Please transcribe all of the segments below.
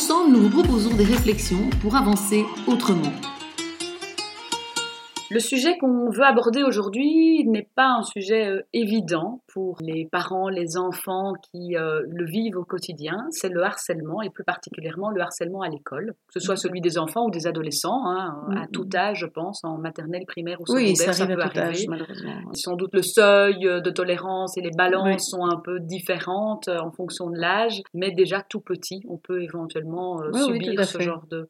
Ensemble, nous vous proposons des réflexions pour avancer autrement. Le sujet qu'on veut aborder aujourd'hui n'est pas un sujet euh, évident pour les parents, les enfants qui euh, le vivent au quotidien. C'est le harcèlement et plus particulièrement le harcèlement à l'école, que ce soit mm-hmm. celui des enfants ou des adolescents, hein, à mm-hmm. tout âge, je pense, en maternelle, primaire ou secondaire, oui, ça, peut arriver. malheureusement. Sans doute le seuil euh, de tolérance et les balances sont un peu différentes en fonction de l'âge, mais déjà tout petit, on peut éventuellement subir ce genre de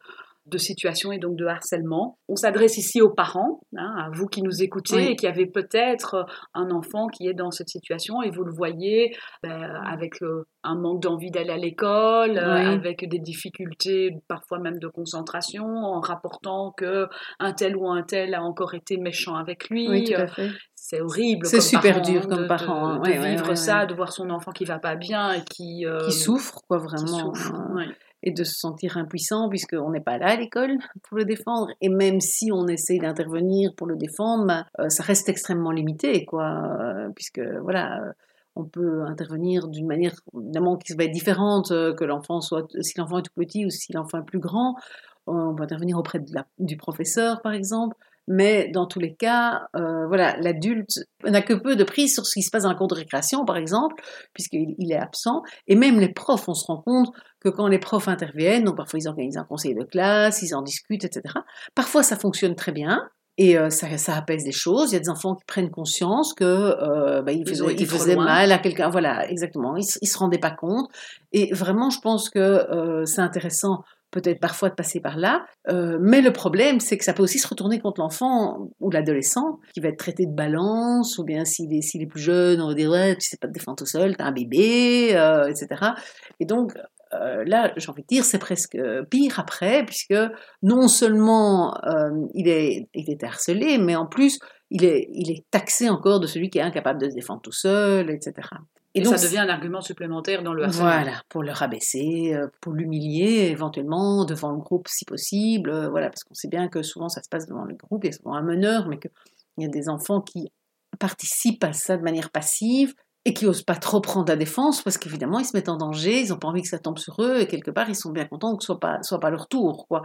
de situation et donc de harcèlement. On s'adresse ici aux parents, hein, à vous qui nous écoutez et qui avez peut-être un enfant qui est dans cette situation et vous le voyez ben, avec euh, un manque d'envie d'aller à l'école, euh, avec des difficultés parfois même de concentration, en rapportant que un tel ou un tel a encore été méchant avec lui. Oui, tout à fait. C'est horrible. C'est super dur hein, comme parent. Hein. De, vivre ça, de voir son enfant qui va pas bien et qui... Euh, qui souffre, quoi, vraiment. Qui souffre, et de se sentir impuissant puisqu'on n'est pas là à l'école pour le défendre. Et même si on essaie d'intervenir pour le défendre, bah, euh, ça reste extrêmement limité, quoi, euh, puisque voilà. on peut intervenir d'une manière évidemment qui va être différente que l'enfant soit si l'enfant est tout petit ou si l'enfant est plus grand. On peut intervenir auprès de la, du professeur, par exemple. Mais dans tous les cas, euh, voilà, l'adulte n'a que peu de prise sur ce qui se passe dans la cour de récréation, par exemple, puisqu'il est absent. Et même les profs, on se rend compte que quand les profs interviennent, donc parfois ils organisent un conseil de classe, ils en discutent, etc. Parfois ça fonctionne très bien, et euh, ça, ça, apaise des choses. Il y a des enfants qui prennent conscience que euh, bah, ils faisaient, mal à quelqu'un. Voilà, exactement. Ils, ils se rendaient pas compte. Et vraiment, je pense que euh, c'est intéressant peut-être parfois de passer par là. Euh, mais le problème, c'est que ça peut aussi se retourner contre l'enfant ou l'adolescent qui va être traité de balance, ou bien s'il est, plus jeune, on va dire ouais, tu sais pas te défendre tout seul, t'es un bébé, euh, etc. Et donc euh, là, j'ai envie de dire, c'est presque pire après, puisque non seulement il, est, il est harcelé, mais en plus, il est, il est taxé encore de celui qui est incapable de se défendre tout seul, etc. Et, donc, ça devient un argument supplémentaire dans le harcèlement. Voilà, pour le rabaisser, euh, pour l'humilier éventuellement devant le groupe si possible. Euh, voilà, parce qu'on sait bien que souvent ça se passe devant le groupe, il y a souvent un meneur, mais qu'il y a des enfants qui participent à ça de manière passive et qui osent pas trop prendre la défense parce qu'évidemment ils se mettent en danger, ils n'ont pas envie que ça tombe sur eux et quelque part ils sont bien contents que ce soit pas soit pas leur tour quoi.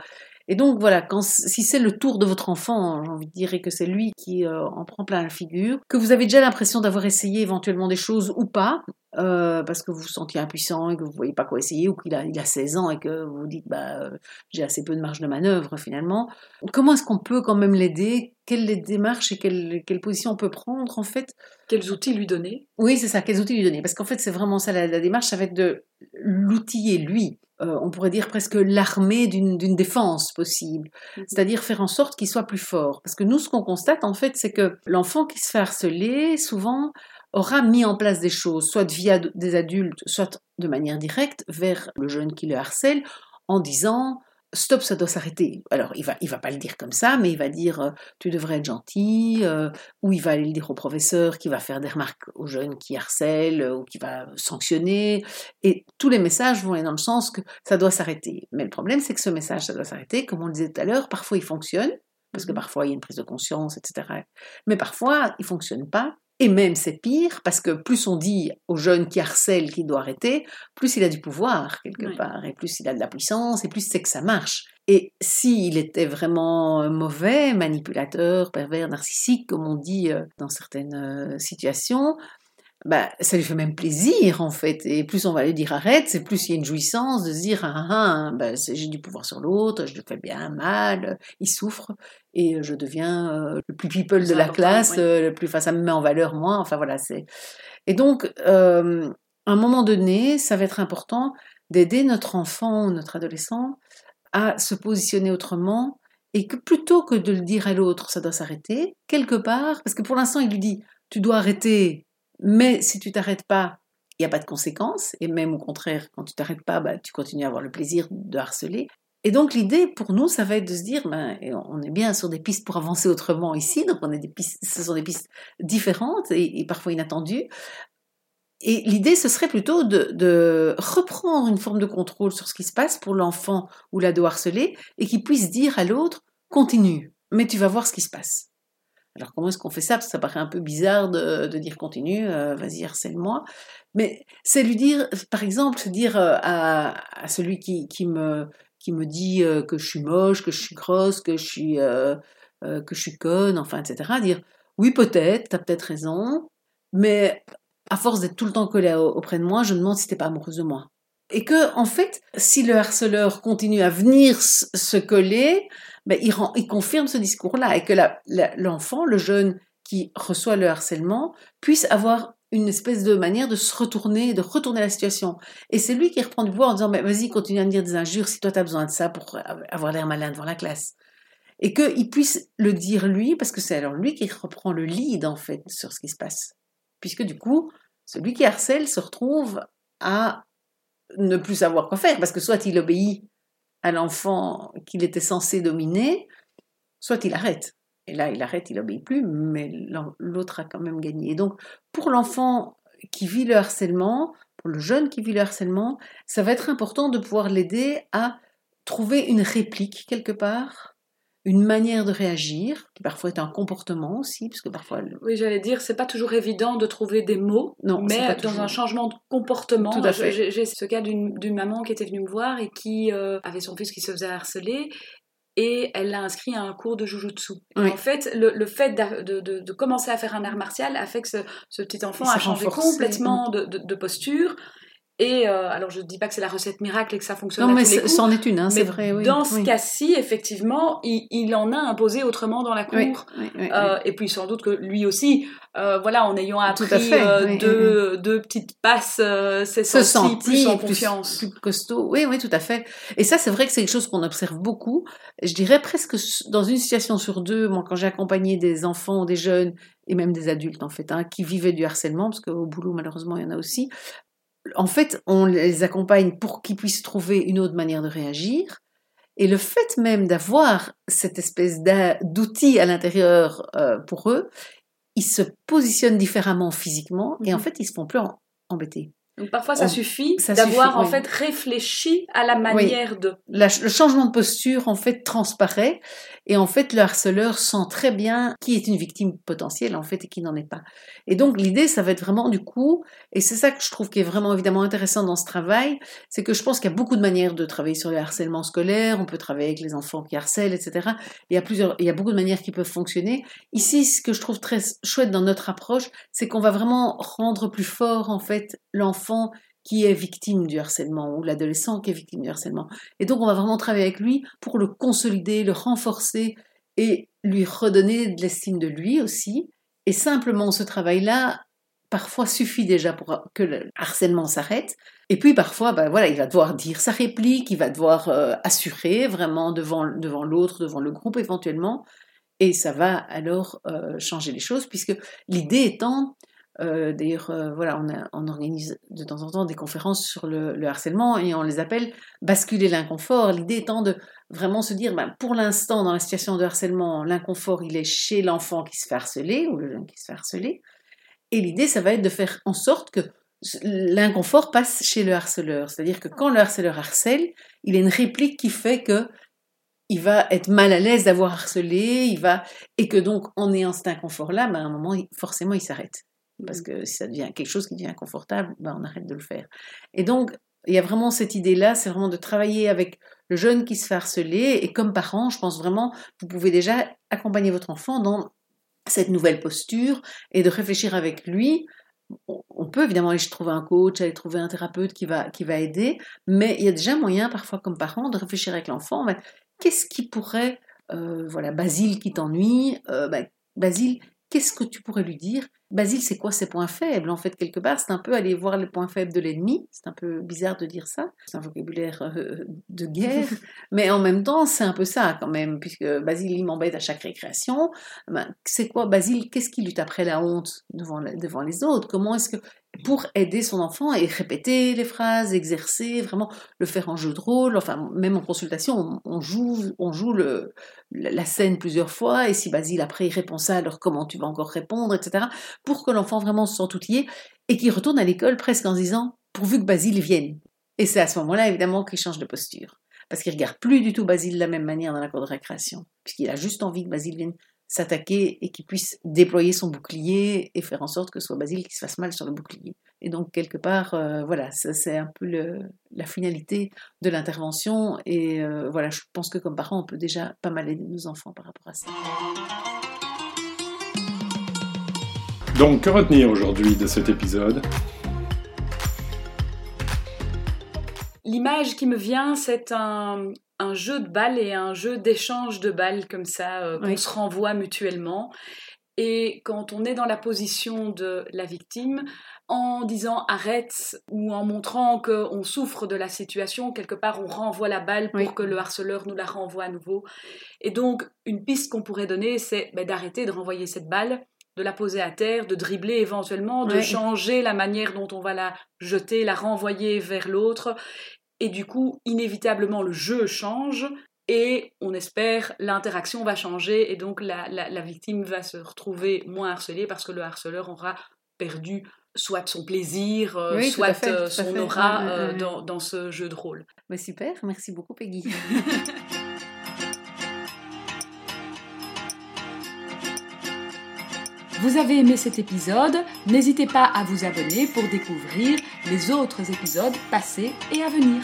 Et donc voilà, quand si c'est le tour de votre enfant, j'ai envie de dire que c'est lui qui euh, en prend plein la figure, que vous avez déjà l'impression d'avoir essayé éventuellement des choses ou pas, euh, parce que vous vous sentiez impuissant et que vous ne voyez pas quoi essayer, ou qu'il a, il a 16 ans et que vous vous dites bah euh, j'ai assez peu de marge de manœuvre finalement. Comment est-ce qu'on peut quand même l'aider? Quelles démarches et quelles, quelles positions on peut prendre en fait? Quels outils lui donner? Oui, c'est ça, quels outils lui donner? Parce qu'en fait c'est vraiment ça la, la démarche, ça va être de l'outiller lui euh, on pourrait dire presque l'armée d'une défense possible, mhm. c'est-à-dire faire en sorte qu'il soit plus fort. Parce que nous, ce qu'on constate en fait, c'est que l'enfant qui se fait harceler, souvent, aura mis en place des choses, soit via des adultes, soit de manière directe, vers le jeune qui le harcèle, en disant stop, ça doit s'arrêter. Alors, il va, il va pas le dire comme ça, mais il va dire euh, tu devrais être gentil, euh, ou il va aller le dire au professeur qui va faire des remarques aux jeunes qui harcèlent, euh, ou qui va sanctionner. Et tous les messages vont aller dans le sens que ça doit s'arrêter. Mais le problème, c'est que ce message, ça doit s'arrêter. Comme on le disait tout à l'heure, parfois il fonctionne, parce que mmh parfois il y a une prise de conscience, etc. Mais parfois, il fonctionne pas. Et même c'est pire parce que plus on dit aux jeunes qui harcèlent qu'il doit arrêter, plus il a du pouvoir quelque part, et plus il a de la puissance, et plus c'est que ça marche. Et s'il était vraiment euh, mauvais, manipulateur, pervers, narcissique, comme on dit euh, dans certaines euh, situations, bah, ça lui fait même plaisir en fait. Et plus on va lui dire arrête, c'est plus il y a une jouissance de se dire ah, ah, ah bah, j'ai du pouvoir sur l'autre, je le fais bien mal, il souffre et je deviens euh, le plus people de la classe, euh, le plus, enfin ça me met en valeur moi. Enfin voilà c'est. Et donc euh, à un moment donné, ça va être important d'aider notre enfant ou notre adolescent à se positionner autrement et que plutôt que de le dire à l'autre, ça doit s'arrêter quelque part, parce que pour l'instant il lui dit tu dois arrêter mais si tu t'arrêtes pas, il n'y a pas de conséquences. Et même au contraire, quand tu t'arrêtes pas, bah, tu continues à avoir le plaisir de harceler. Et donc l'idée pour nous, ça va être de se dire, ben, on est bien sur des pistes pour avancer autrement ici, donc on est des pistes, ce sont des pistes différentes et, parfois inattendues. Et l'idée, ce serait plutôt de, reprendre une forme de contrôle sur ce qui se passe pour l'enfant ou l'ado harcelé et qu'il puisse dire à l'autre, continue, mais tu vas voir ce qui se passe. Alors comment est-ce qu'on fait ça? Parce que ça paraît un peu bizarre de, dire continue, euh, vas-y harcèle-moi. Mais c'est lui dire, par exemple, dire euh, à, celui qui, me, qui me dit euh, que je suis moche, que je suis grosse, que je suis, que je suis conne, enfin, etc. Dire oui, peut-être, tu as peut-être raison, mais à force d'être tout le temps collé auprès de moi, je me demande si t'es pas amoureuse de moi. Et que, en fait, si le harceleur continue à venir se coller, ben, il, confirme ce discours-là et que l'enfant, le jeune qui reçoit le harcèlement, puisse avoir une espèce de manière de se retourner, de retourner la situation. Et c'est lui qui reprend du pouvoir en disant, mais vas-y, continue à me dire des injures si toi tu as besoin de ça pour avoir l'air malin devant la classe. Et qu'il puisse le dire lui, parce que c'est alors lui qui reprend le lead en fait sur ce qui se passe. Puisque du coup, celui qui harcèle se retrouve à ne plus savoir quoi faire, parce que soit il obéit à l'enfant qu'il était censé dominer, soit il arrête. Et là, il arrête, il n'obéit plus, mais l'autre a quand même gagné. Et donc, pour l'enfant qui vit le harcèlement, pour le jeune qui vit le harcèlement, ça va être important de pouvoir l'aider à trouver une réplique quelque part, une manière de réagir, qui parfois est un comportement aussi, parce que parfois... Oui, j'allais dire, c'est pas toujours évident de trouver des mots, non, mais dans un changement de comportement. Tout à fait. J'ai ce cas d'une maman qui était venue me voir et qui euh, avait son fils qui se faisait harceler et elle l'a inscrit à un cours de jujutsu. En fait, le, fait de, de, commencer à faire un art martial a fait que ce, petit enfant a changé complètement de, posture. Et euh, alors, je ne dis pas que c'est la recette miracle et que ça fonctionne. Non, mais c'en est une, hein, c'est vrai. Oui, dans ce cas-ci, effectivement, il, en a imposé autrement dans la cour. Euh, et puis, sans doute que lui aussi, euh, voilà, en ayant appris deux, deux, petites passes, c'est senti plus en confiance. Plus, costaud. Oui, oui, tout à fait. Et ça, c'est vrai que c'est quelque chose qu'on observe beaucoup. Je dirais presque dans une situation sur deux, moi, quand j'ai accompagné des enfants, des jeunes et même des adultes en fait, hein, qui vivaient du harcèlement, parce qu'au boulot malheureusement il y en a aussi, en fait, on les accompagne pour qu'ils puissent trouver une autre manière de réagir. Et le fait même d'avoir cette espèce d'outil à l'intérieur euh, pour eux, ils se positionnent différemment physiquement et en mhm. fait, ils se font plus embêter. Donc parfois, ça suffit d'avoir en fait réfléchi à la manière de. le changement de posture en fait transparaît et en fait le harceleur sent très bien qui est une victime potentielle en fait et qui n'en est pas. Et donc l'idée, ça va être vraiment du coup, et c'est ça que je trouve qui est vraiment évidemment intéressant dans ce travail, c'est que je pense qu'il y a beaucoup de manières de travailler sur le harcèlement scolaire. On peut travailler avec les enfants qui harcèlent, etc. Il y a plusieurs, il y a beaucoup de manières qui peuvent fonctionner. Ici, ce que je trouve très chouette dans notre approche, c'est qu'on va vraiment rendre plus fort en fait l'enfant qui est victime du harcèlement ou l'adolescent qui est victime du harcèlement. Et donc on va vraiment travailler avec lui pour le consolider, le renforcer et lui redonner de l'estime de lui aussi. Et simplement ce travail-là, parfois suffit déjà pour que le harcèlement s'arrête. Et puis parfois, ben voilà, il va devoir dire sa réplique, il va devoir euh, assurer vraiment devant, devant l'autre, devant le groupe éventuellement. Et ça va alors euh, changer les choses, puisque l'idée étant euh, d'ailleurs, euh, voilà, on, organise de temps en temps des conférences sur le, harcèlement et on les appelle basculer l'inconfort. L'idée étant de vraiment se dire, ben, pour l'instant, dans la situation de harcèlement, l'inconfort, il est chez l'enfant qui se fait harceler ou le jeune qui se fait harceler. Et l'idée, ça va être de faire en sorte que l'inconfort passe chez le harceleur. C'est-à-dire que quand le harceleur harcèle, il a une réplique qui fait que il va être mal à l'aise d'avoir harcelé, il va et que donc en ayant cet inconfort-là, ben, à un moment, forcément, il s'arrête. Parce mmh. que si ça devient quelque chose qui devient inconfortable, ben on arrête de le faire. Et donc, il y a vraiment cette idée-là, c'est vraiment de travailler avec le jeune qui se fait harceler. Et comme parent, je pense vraiment, vous pouvez déjà accompagner votre enfant dans cette nouvelle posture et de réfléchir avec lui. On peut évidemment aller trouver un coach, aller trouver un thérapeute qui va, qui va aider, mais il y a déjà moyen parfois comme parent de réfléchir avec l'enfant. Ben, qu'est-ce qui pourrait, euh, voilà, Basile qui t'ennuie, euh, ben, Basile, qu'est-ce que tu pourrais lui dire Basile, c'est quoi ses points faibles? En fait, quelque part, c'est un peu aller voir les points faibles de l'ennemi. C'est un peu bizarre de dire ça. C'est un vocabulaire euh, de guerre. mais en même temps, c'est un peu ça quand même, puisque Basile, il m'embête à chaque récréation. Ben, c'est quoi? Basile Qu'est-ce qui lutte après la honte devant, devant les autres? Comment est-ce que pour aider son enfant et répéter les phrases, exercer, vraiment le faire en jeu de rôle. Enfin, même en consultation, on, joue, on joue le, la scène plusieurs fois et si Basile après il répond ça, alors comment tu vas encore répondre, etc. Pour que l'enfant vraiment se sente outillé et qu'il retourne à l'école presque en disant pourvu que Basile vienne. Et c'est à ce moment-là évidemment qu'il change de posture. Parce qu'il regarde plus du tout Basile de la même manière dans la cour de récréation, puisqu'il a juste envie que Basile vienne s'attaquer et qu'il puisse déployer son bouclier et faire en sorte que ce soit Basile qui se fasse mal sur le bouclier. Et donc, quelque part, euh, voilà, ça c'est un peu la finalité de l'intervention. Et euh, voilà, je pense que comme parents, on peut déjà pas mal aider nos enfants par rapport à ça. Donc, que retenir aujourd'hui de cet épisode L'image qui me vient, c'est un, un jeu de balles et un jeu d'échange de balles comme ça, euh, qu'on se renvoie mutuellement. Et quand on est dans la position de la victime, en disant arrête ou en montrant qu'on souffre de la situation, quelque part on renvoie la balle pour que le harceleur nous la renvoie à nouveau. Et donc une piste qu'on pourrait donner, c'est ben, d'arrêter de renvoyer cette balle, de la poser à terre, de dribbler éventuellement, de changer la manière dont on va la jeter, la renvoyer vers l'autre et du coup, inévitablement, le jeu change et on espère l'interaction va changer et donc la, la, victime va se retrouver moins harcelée parce que le harceleur aura perdu soit son plaisir, euh, soit euh, son aura euh, dans, dans, ce jeu de rôle. Mais super, merci beaucoup Peggy. Vous avez aimé cet épisode N'hésitez pas à vous abonner pour découvrir les autres épisodes passés et à venir.